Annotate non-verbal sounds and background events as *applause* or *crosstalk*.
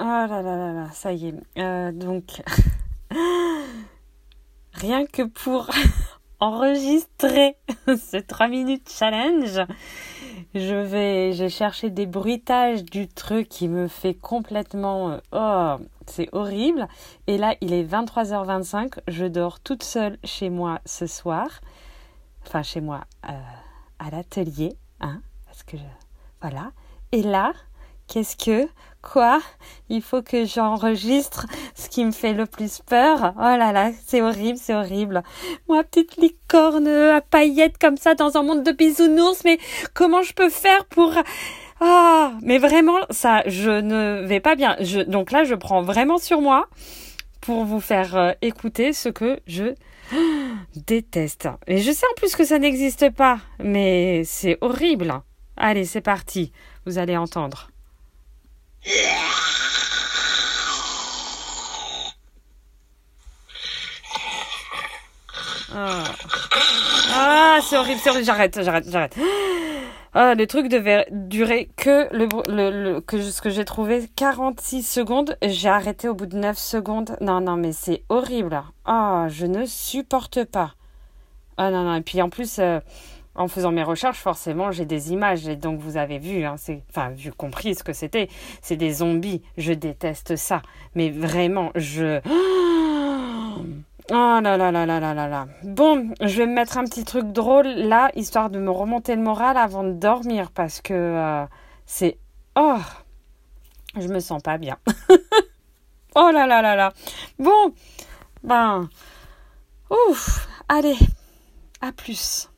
Oh là là là là, ça y est. Euh, donc, *laughs* rien que pour *laughs* enregistrer *laughs* ce 3 minutes challenge, je vais, j'ai cherché des bruitages du truc qui me fait complètement, euh, oh, c'est horrible. Et là, il est 23h25, je dors toute seule chez moi ce soir. Enfin, chez moi, euh, à l'atelier, hein, parce que, voilà. Et là, qu'est-ce que Quoi Il faut que j'enregistre ce qui me fait le plus peur. Oh là là, c'est horrible, c'est horrible. Moi, petite licorne à paillettes comme ça dans un monde de bisounours, mais comment je peux faire pour... Ah, mais vraiment, ça, je ne vais pas bien. Je, donc là, je prends vraiment sur moi pour vous faire euh, écouter ce que je *gasps* déteste. Et je sais en plus que ça n'existe pas, mais c'est horrible. Allez, c'est parti. Vous allez entendre. Ah, ah c'est horrible, c'est horrible. J'arrête, j'arrête, j'arrête. Ah, le truc devait durer que le, le, que ce que j'ai trouvé 46 secondes. J'ai arrêté au bout de 9 secondes. Non, non, mais c'est horrible. Ah, je ne supporte pas. Ah non, non. Et puis en plus, euh, en faisant mes recherches, forcément, j'ai des images. Et donc, vous avez vu, hein, enfin, vu, compris ce que c'était. C'est des zombies. Je déteste ça. Mais vraiment, je. *gasps* Oh là là là là là là là. Bon, je vais me mettre un petit truc drôle là, histoire de me remonter le moral avant de dormir, parce que euh, c'est. Oh Je me sens pas bien. *laughs* oh là là là là. Bon, ben. Ouf, allez, à plus.